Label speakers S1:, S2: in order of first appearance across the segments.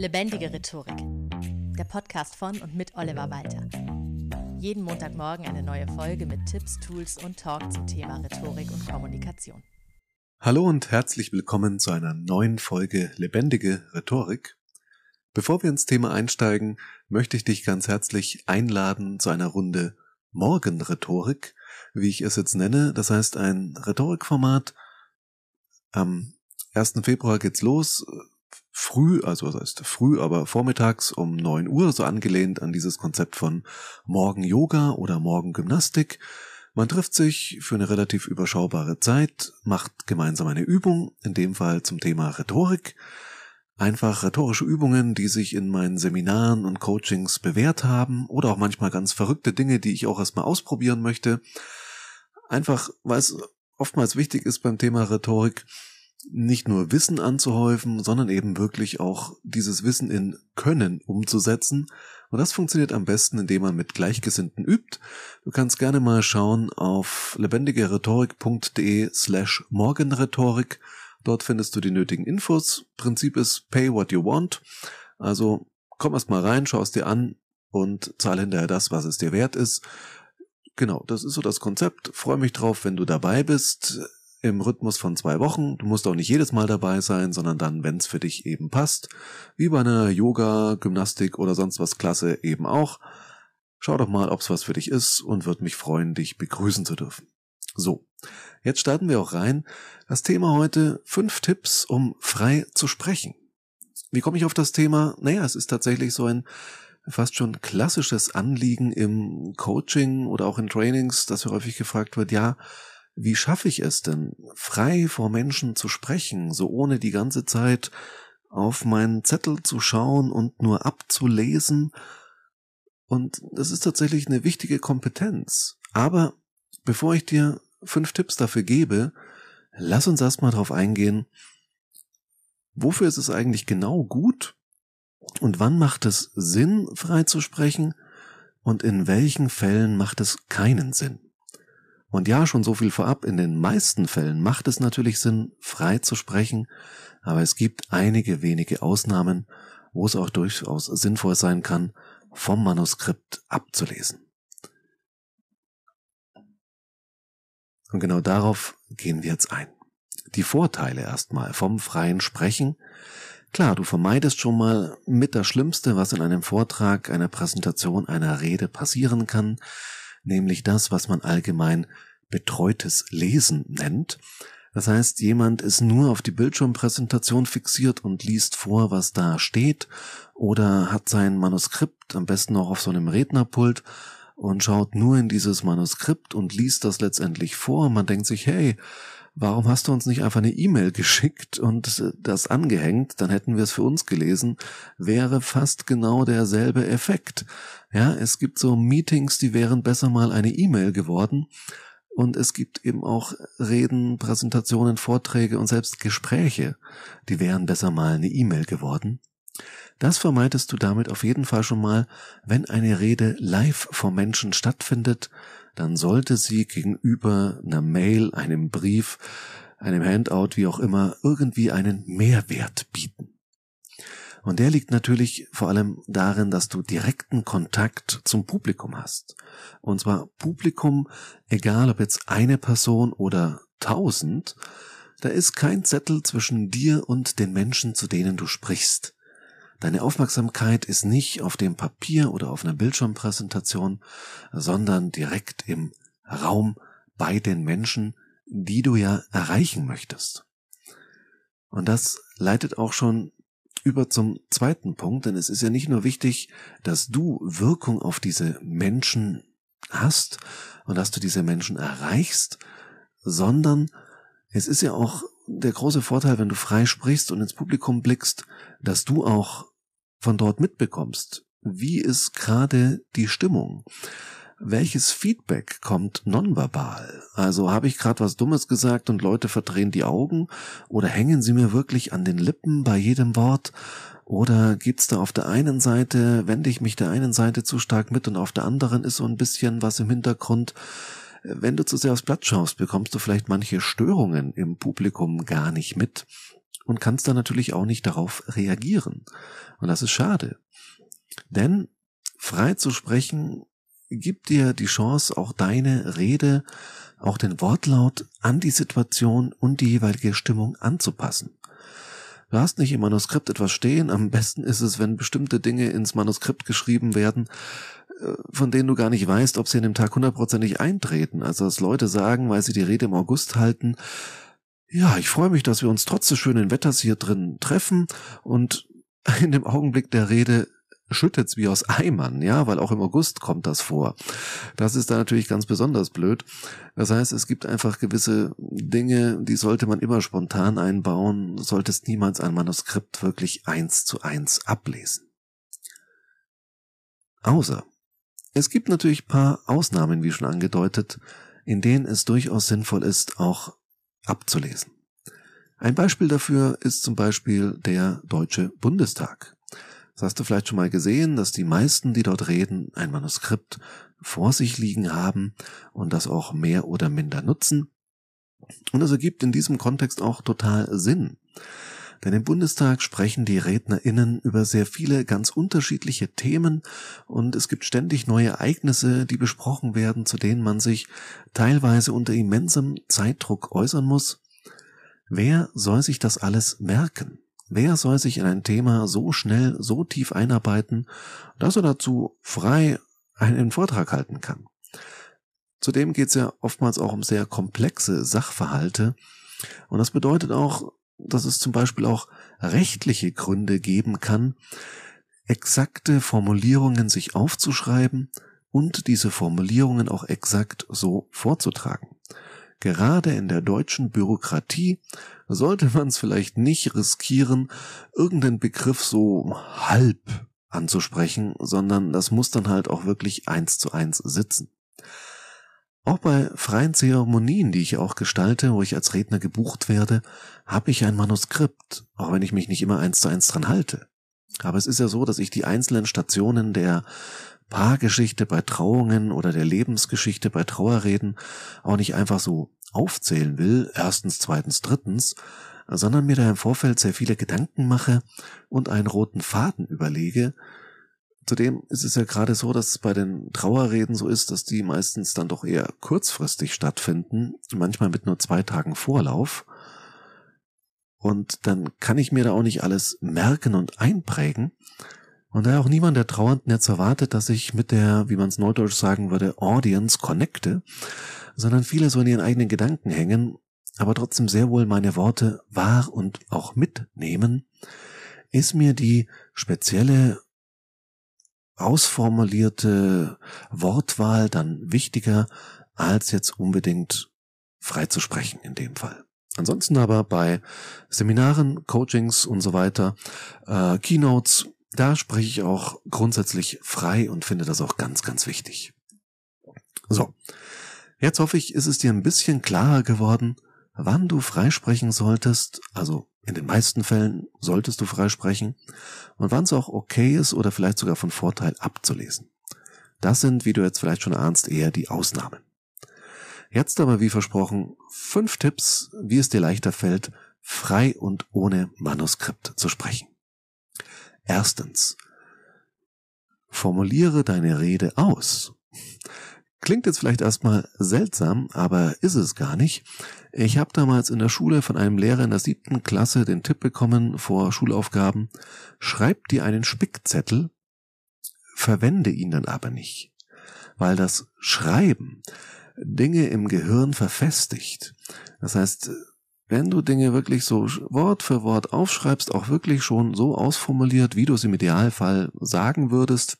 S1: Lebendige Rhetorik. Der Podcast von und mit Oliver Walter. Jeden Montagmorgen eine neue Folge mit Tipps, Tools und Talk zum Thema Rhetorik und Kommunikation.
S2: Hallo und herzlich willkommen zu einer neuen Folge Lebendige Rhetorik. Bevor wir ins Thema einsteigen, möchte ich dich ganz herzlich einladen zu einer Runde Morgenrhetorik, wie ich es jetzt nenne. Das heißt ein Rhetorikformat. Am 1. Februar geht's los früh, also das heißt früh, aber vormittags um neun Uhr, so angelehnt an dieses Konzept von Morgen Yoga oder Morgen Gymnastik. Man trifft sich für eine relativ überschaubare Zeit, macht gemeinsam eine Übung, in dem Fall zum Thema Rhetorik. Einfach rhetorische Übungen, die sich in meinen Seminaren und Coachings bewährt haben oder auch manchmal ganz verrückte Dinge, die ich auch erstmal ausprobieren möchte. Einfach, weil es oftmals wichtig ist beim Thema Rhetorik, nicht nur Wissen anzuhäufen, sondern eben wirklich auch dieses Wissen in Können umzusetzen. Und das funktioniert am besten, indem man mit Gleichgesinnten übt. Du kannst gerne mal schauen auf lebendigerhetorik.de slash morgenrhetorik. Dort findest du die nötigen Infos. Prinzip ist pay what you want. Also komm erst mal rein, schau es dir an und zahl hinterher das, was es dir wert ist. Genau, das ist so das Konzept. Freue mich drauf, wenn du dabei bist im Rhythmus von zwei Wochen. Du musst auch nicht jedes Mal dabei sein, sondern dann, wenn es für dich eben passt, wie bei einer Yoga, Gymnastik oder sonst was Klasse eben auch. Schau doch mal, ob es was für dich ist und würde mich freuen, dich begrüßen zu dürfen. So, jetzt starten wir auch rein. Das Thema heute fünf Tipps, um frei zu sprechen. Wie komme ich auf das Thema? Naja, es ist tatsächlich so ein fast schon klassisches Anliegen im Coaching oder auch in Trainings, dass wir häufig gefragt wird, ja, wie schaffe ich es denn, frei vor Menschen zu sprechen, so ohne die ganze Zeit auf meinen Zettel zu schauen und nur abzulesen? Und das ist tatsächlich eine wichtige Kompetenz. Aber bevor ich dir fünf Tipps dafür gebe, lass uns erstmal darauf eingehen, wofür ist es eigentlich genau gut und wann macht es Sinn, frei zu sprechen und in welchen Fällen macht es keinen Sinn. Und ja, schon so viel vorab, in den meisten Fällen macht es natürlich Sinn, frei zu sprechen, aber es gibt einige wenige Ausnahmen, wo es auch durchaus sinnvoll sein kann, vom Manuskript abzulesen. Und genau darauf gehen wir jetzt ein. Die Vorteile erstmal vom freien Sprechen. Klar, du vermeidest schon mal mit das Schlimmste, was in einem Vortrag, einer Präsentation, einer Rede passieren kann nämlich das, was man allgemein betreutes Lesen nennt. Das heißt, jemand ist nur auf die Bildschirmpräsentation fixiert und liest vor, was da steht, oder hat sein Manuskript am besten auch auf so einem Rednerpult und schaut nur in dieses Manuskript und liest das letztendlich vor. Man denkt sich, hey, warum hast du uns nicht einfach eine E-Mail geschickt und das angehängt, dann hätten wir es für uns gelesen, wäre fast genau derselbe Effekt. Ja, es gibt so Meetings, die wären besser mal eine E-Mail geworden. Und es gibt eben auch Reden, Präsentationen, Vorträge und selbst Gespräche, die wären besser mal eine E-Mail geworden. Das vermeidest du damit auf jeden Fall schon mal, wenn eine Rede live vor Menschen stattfindet, dann sollte sie gegenüber einer Mail, einem Brief, einem Handout, wie auch immer, irgendwie einen Mehrwert bieten. Und der liegt natürlich vor allem darin, dass du direkten Kontakt zum Publikum hast. Und zwar Publikum, egal ob jetzt eine Person oder tausend, da ist kein Zettel zwischen dir und den Menschen, zu denen du sprichst. Deine Aufmerksamkeit ist nicht auf dem Papier oder auf einer Bildschirmpräsentation, sondern direkt im Raum bei den Menschen, die du ja erreichen möchtest. Und das leitet auch schon über zum zweiten Punkt, denn es ist ja nicht nur wichtig, dass du Wirkung auf diese Menschen hast und dass du diese Menschen erreichst, sondern es ist ja auch der große Vorteil, wenn du frei sprichst und ins Publikum blickst, dass du auch von dort mitbekommst. Wie ist gerade die Stimmung? Welches Feedback kommt nonverbal? Also habe ich gerade was Dummes gesagt und Leute verdrehen die Augen oder hängen sie mir wirklich an den Lippen bei jedem Wort? Oder gibt's da auf der einen Seite, wende ich mich der einen Seite zu stark mit und auf der anderen ist so ein bisschen was im Hintergrund? Wenn du zu sehr aufs Blatt schaust, bekommst du vielleicht manche Störungen im Publikum gar nicht mit. und kannst dann natürlich auch nicht darauf reagieren. Und das ist schade. Denn frei zu sprechen gibt dir die Chance, auch deine Rede, auch den Wortlaut an die Situation und die jeweilige Stimmung anzupassen. Du hast nicht im Manuskript etwas stehen. Am besten ist es, wenn bestimmte Dinge ins Manuskript geschrieben werden, äh, von denen du gar nicht weißt, ob sie an dem Tag hundertprozentig eintreten. Also dass Leute sagen, weil sie die Rede im August halten, ja, ich freue mich, dass wir uns trotz des schönen Wetters hier drin treffen und in dem Augenblick der Rede schüttet's wie aus Eimern, ja, weil auch im August kommt das vor. Das ist da natürlich ganz besonders blöd. Das heißt, es gibt einfach gewisse Dinge, die sollte man immer spontan einbauen, solltest niemals ein Manuskript wirklich eins zu eins ablesen. Außer, es gibt natürlich paar Ausnahmen, wie schon angedeutet, in denen es durchaus sinnvoll ist, auch abzulesen. Ein Beispiel dafür ist zum Beispiel der Deutsche Bundestag. Das hast du vielleicht schon mal gesehen, dass die meisten, die dort reden, ein Manuskript vor sich liegen haben und das auch mehr oder minder nutzen. Und das ergibt in diesem Kontext auch total Sinn. Denn im Bundestag sprechen die RednerInnen über sehr viele ganz unterschiedliche Themen und es gibt ständig neue Ereignisse, die besprochen werden, zu denen man sich teilweise unter immensem Zeitdruck äußern muss. Wer soll sich das alles merken? Wer soll sich in ein Thema so schnell, so tief einarbeiten, dass er dazu frei einen Vortrag halten kann? Zudem geht es ja oftmals auch um sehr komplexe Sachverhalte. Und das bedeutet auch, dass es zum Beispiel auch rechtliche Gründe geben kann, exakte Formulierungen sich aufzuschreiben und diese Formulierungen auch exakt so vorzutragen. Gerade in der deutschen Bürokratie sollte man es vielleicht nicht riskieren, irgendeinen Begriff so halb anzusprechen, sondern das muss dann halt auch wirklich eins zu eins sitzen. Auch bei freien Zeremonien, die ich auch gestalte, wo ich als Redner gebucht werde, habe ich ein Manuskript, auch wenn ich mich nicht immer eins zu eins dran halte. Aber es ist ja so, dass ich die einzelnen Stationen der Paargeschichte bei Trauungen oder der Lebensgeschichte bei Trauerreden auch nicht einfach so aufzählen will, erstens, zweitens, drittens, sondern mir da im Vorfeld sehr viele Gedanken mache und einen roten Faden überlege. Zudem ist es ja gerade so, dass es bei den Trauerreden so ist, dass die meistens dann doch eher kurzfristig stattfinden, manchmal mit nur zwei Tagen Vorlauf. Und dann kann ich mir da auch nicht alles merken und einprägen. Und da auch niemand der Trauernden jetzt erwartet, dass ich mit der, wie man es neudeutsch sagen würde, Audience connecte, sondern viele so in ihren eigenen Gedanken hängen, aber trotzdem sehr wohl meine Worte wahr und auch mitnehmen, ist mir die spezielle ausformulierte Wortwahl dann wichtiger, als jetzt unbedingt frei zu sprechen in dem Fall. Ansonsten aber bei Seminaren, Coachings und so weiter, äh, Keynotes da spreche ich auch grundsätzlich frei und finde das auch ganz, ganz wichtig. So, jetzt hoffe ich, ist es dir ein bisschen klarer geworden, wann du freisprechen solltest, also in den meisten Fällen solltest du freisprechen, und wann es auch okay ist oder vielleicht sogar von Vorteil abzulesen. Das sind, wie du jetzt vielleicht schon ahnst, eher die Ausnahmen. Jetzt aber, wie versprochen, fünf Tipps, wie es dir leichter fällt, frei und ohne Manuskript zu sprechen. Erstens. Formuliere deine Rede aus. Klingt jetzt vielleicht erstmal seltsam, aber ist es gar nicht. Ich habe damals in der Schule von einem Lehrer in der siebten Klasse den Tipp bekommen vor Schulaufgaben, schreib dir einen Spickzettel, verwende ihn dann aber nicht, weil das Schreiben Dinge im Gehirn verfestigt. Das heißt, wenn du Dinge wirklich so Wort für Wort aufschreibst, auch wirklich schon so ausformuliert, wie du es im Idealfall sagen würdest,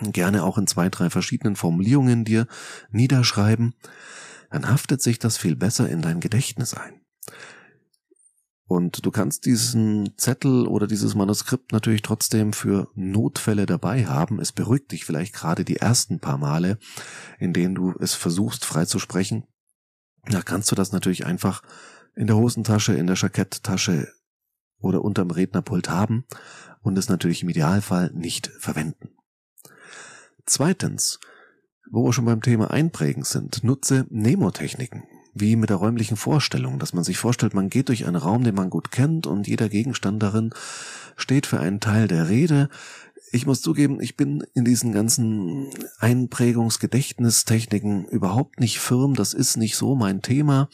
S2: gerne auch in zwei, drei verschiedenen Formulierungen dir niederschreiben, dann haftet sich das viel besser in dein Gedächtnis ein. Und du kannst diesen Zettel oder dieses Manuskript natürlich trotzdem für Notfälle dabei haben. Es beruhigt dich vielleicht gerade die ersten paar Male, in denen du es versuchst frei zu sprechen. Da kannst du das natürlich einfach in der Hosentasche, in der Jacketttasche oder unterm Rednerpult haben und es natürlich im Idealfall nicht verwenden. Zweitens, wo wir schon beim Thema Einprägen sind, nutze Nemotechniken. wie mit der räumlichen Vorstellung, dass man sich vorstellt, man geht durch einen Raum, den man gut kennt und jeder Gegenstand darin steht für einen Teil der Rede. Ich muss zugeben, ich bin in diesen ganzen Einprägungsgedächtnistechniken überhaupt nicht firm. Das ist nicht so mein Thema.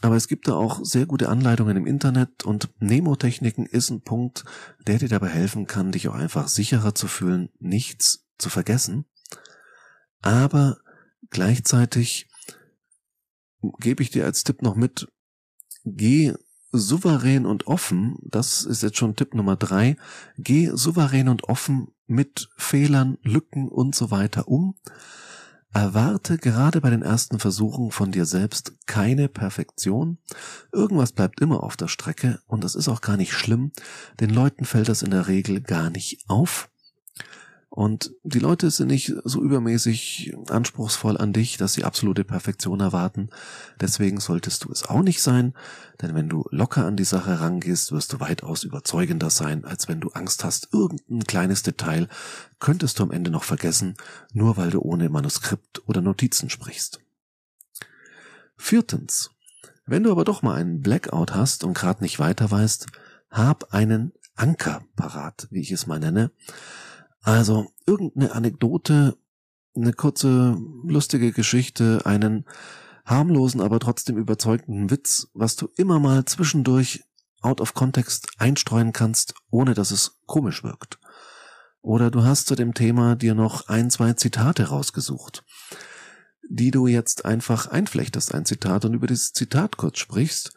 S2: Aber es gibt da auch sehr gute Anleitungen im Internet und Nemotechniken ist ein Punkt, der dir dabei helfen kann, dich auch einfach sicherer zu fühlen, nichts zu vergessen. Aber gleichzeitig gebe ich dir als Tipp noch mit, geh souverän und offen, das ist jetzt schon Tipp Nummer drei, geh souverän und offen mit Fehlern, Lücken und so weiter um. Erwarte gerade bei den ersten Versuchen von dir selbst keine Perfektion. Irgendwas bleibt immer auf der Strecke und das ist auch gar nicht schlimm. Den Leuten fällt das in der Regel gar nicht auf. Und die Leute sind nicht so übermäßig anspruchsvoll an dich, dass sie absolute Perfektion erwarten. Deswegen solltest du es auch nicht sein, denn wenn du locker an die Sache rangehst, wirst du weitaus überzeugender sein, als wenn du Angst hast, irgendein kleines Detail könntest du am Ende noch vergessen, nur weil du ohne Manuskript oder Notizen sprichst. Viertens. Wenn du aber doch mal einen Blackout hast und gerade nicht weiter weißt, hab einen Anker parat, wie ich es mal nenne also irgendeine Anekdote, eine kurze, lustige Geschichte, einen harmlosen, aber trotzdem überzeugenden Witz, was du immer mal zwischendurch out of context einstreuen kannst, ohne dass es komisch wirkt. Oder du hast zu dem Thema dir noch ein, zwei Zitate rausgesucht, die du jetzt einfach einflechtest, ein Zitat, und über dieses Zitat kurz sprichst.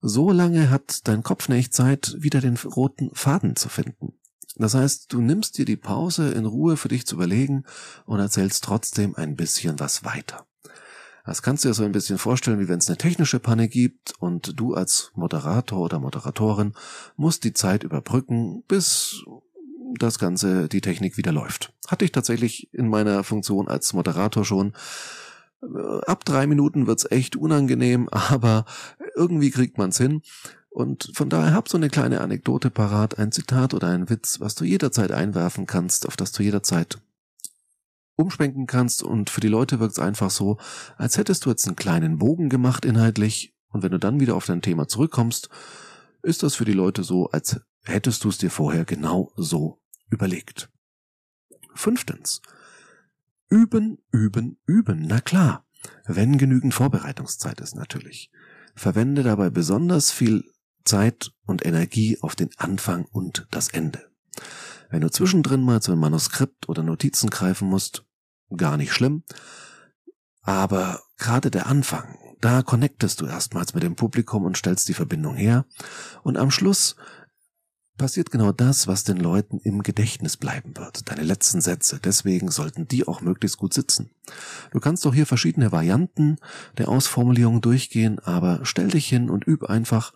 S2: So lange hat dein Kopf nicht Zeit, wieder den roten Faden zu finden. Das heißt, du nimmst dir die Pause in Ruhe für dich zu überlegen und erzählst trotzdem ein bisschen was weiter. Das kannst du dir so ein bisschen vorstellen, wie wenn es eine technische Panne gibt und du als Moderator oder Moderatorin musst die Zeit überbrücken, bis das Ganze, die Technik wieder läuft. Hatte ich tatsächlich in meiner Funktion als Moderator schon. Ab drei Minuten wird's echt unangenehm, aber irgendwie kriegt man's hin. Und von daher hab so eine kleine Anekdote parat, ein Zitat oder ein Witz, was du jederzeit einwerfen kannst, auf das du jederzeit umschwenken kannst und für die Leute wirkt es einfach so, als hättest du jetzt einen kleinen Bogen gemacht inhaltlich und wenn du dann wieder auf dein Thema zurückkommst, ist das für die Leute so, als hättest du es dir vorher genau so überlegt. Fünftens. Üben, üben, üben. Na klar. Wenn genügend Vorbereitungszeit ist natürlich. Verwende dabei besonders viel Zeit und Energie auf den Anfang und das Ende. Wenn du zwischendrin mal zu einem Manuskript oder Notizen greifen musst, gar nicht schlimm. Aber gerade der Anfang, da connectest du erstmals mit dem Publikum und stellst die Verbindung her. Und am Schluss passiert genau das, was den Leuten im Gedächtnis bleiben wird. Deine letzten Sätze. Deswegen sollten die auch möglichst gut sitzen. Du kannst auch hier verschiedene Varianten der Ausformulierung durchgehen, aber stell dich hin und üb einfach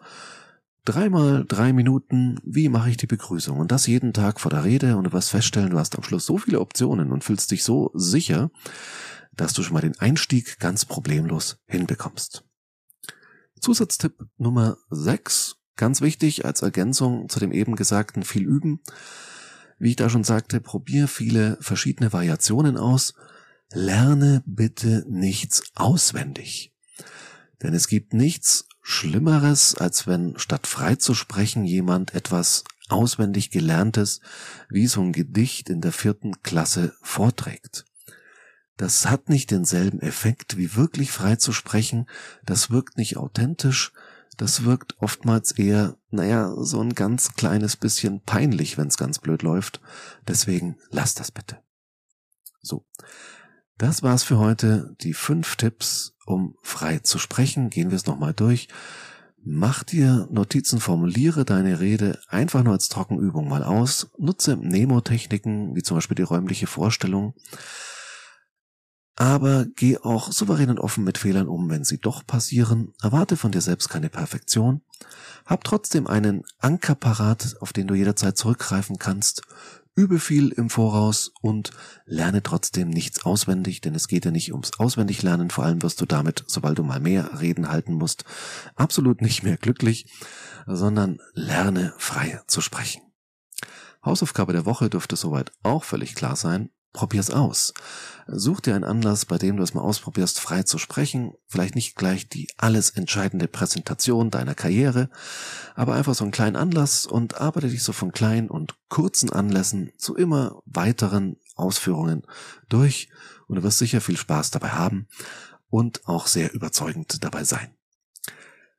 S2: dreimal drei Minuten, wie mache ich die Begrüßung? Und das jeden Tag vor der Rede und du wirst feststellen, du hast am Schluss so viele Optionen und fühlst dich so sicher, dass du schon mal den Einstieg ganz problemlos hinbekommst. Zusatztipp Nummer 6, ganz wichtig als Ergänzung zu dem eben gesagten viel üben. Wie ich da schon sagte, probier viele verschiedene Variationen aus. Lerne bitte nichts auswendig. Denn es gibt nichts Schlimmeres, als wenn statt frei zu sprechen jemand etwas auswendig gelerntes wie so ein Gedicht in der vierten Klasse vorträgt. Das hat nicht denselben Effekt wie wirklich frei zu sprechen, das wirkt nicht authentisch, das wirkt oftmals eher, naja, so ein ganz kleines bisschen peinlich, wenn es ganz blöd läuft. Deswegen lass das bitte. So. Das war's für heute. Die fünf Tipps, um frei zu sprechen. Gehen wir es nochmal durch. Mach dir Notizen, formuliere deine Rede einfach nur als Trockenübung mal aus. Nutze Nemo-Techniken, wie zum Beispiel die räumliche Vorstellung. Aber geh auch souverän und offen mit Fehlern um, wenn sie doch passieren. Erwarte von dir selbst keine Perfektion. Hab trotzdem einen Anker parat, auf den du jederzeit zurückgreifen kannst übe viel im Voraus und lerne trotzdem nichts auswendig, denn es geht ja nicht ums Auswendiglernen, vor allem wirst du damit, sobald du mal mehr Reden halten musst, absolut nicht mehr glücklich, sondern lerne frei zu sprechen. Hausaufgabe der Woche dürfte soweit auch völlig klar sein. Probier's aus. Such dir einen Anlass, bei dem du es mal ausprobierst, frei zu sprechen. Vielleicht nicht gleich die alles entscheidende Präsentation deiner Karriere, aber einfach so einen kleinen Anlass und arbeite dich so von kleinen und kurzen Anlässen zu immer weiteren Ausführungen durch und du wirst sicher viel Spaß dabei haben und auch sehr überzeugend dabei sein.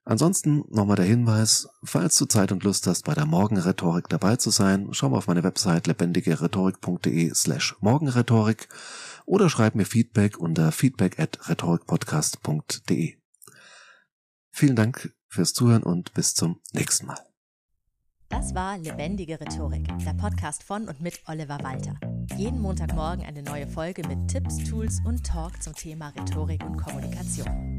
S2: Ansonsten nochmal der Hinweis, falls du Zeit und Lust hast, bei der Morgenrhetorik dabei zu sein, schau mal auf meine Website lebendigerhetorik.de slash morgenrhetorik oder schreib mir Feedback unter feedback at rhetorikpodcast.de. Vielen Dank fürs Zuhören und bis zum nächsten Mal.
S1: Das war Lebendige Rhetorik, der Podcast von und mit Oliver Walter. Jeden Montagmorgen eine neue Folge mit Tipps, Tools und Talk zum Thema Rhetorik und Kommunikation.